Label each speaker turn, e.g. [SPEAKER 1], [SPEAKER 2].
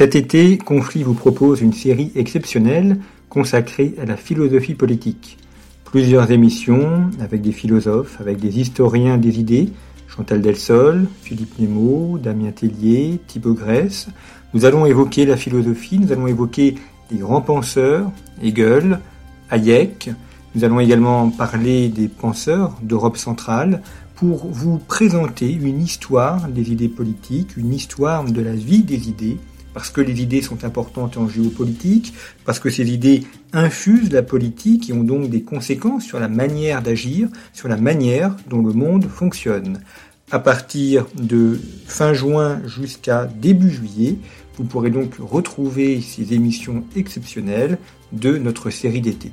[SPEAKER 1] Cet été, Conflit vous propose une série exceptionnelle consacrée à la philosophie politique. Plusieurs émissions avec des philosophes, avec des historiens des idées, Chantal Delsol, Philippe Nemo, Damien Tellier, Thibaut Grèce. Nous allons évoquer la philosophie, nous allons évoquer les grands penseurs, Hegel, Hayek. Nous allons également parler des penseurs d'Europe centrale pour vous présenter une histoire des idées politiques, une histoire de la vie des idées, parce que les idées sont importantes en géopolitique, parce que ces idées infusent la politique et ont donc des conséquences sur la manière d'agir, sur la manière dont le monde fonctionne. À partir de fin juin jusqu'à début juillet, vous pourrez donc retrouver ces émissions exceptionnelles de notre série d'été.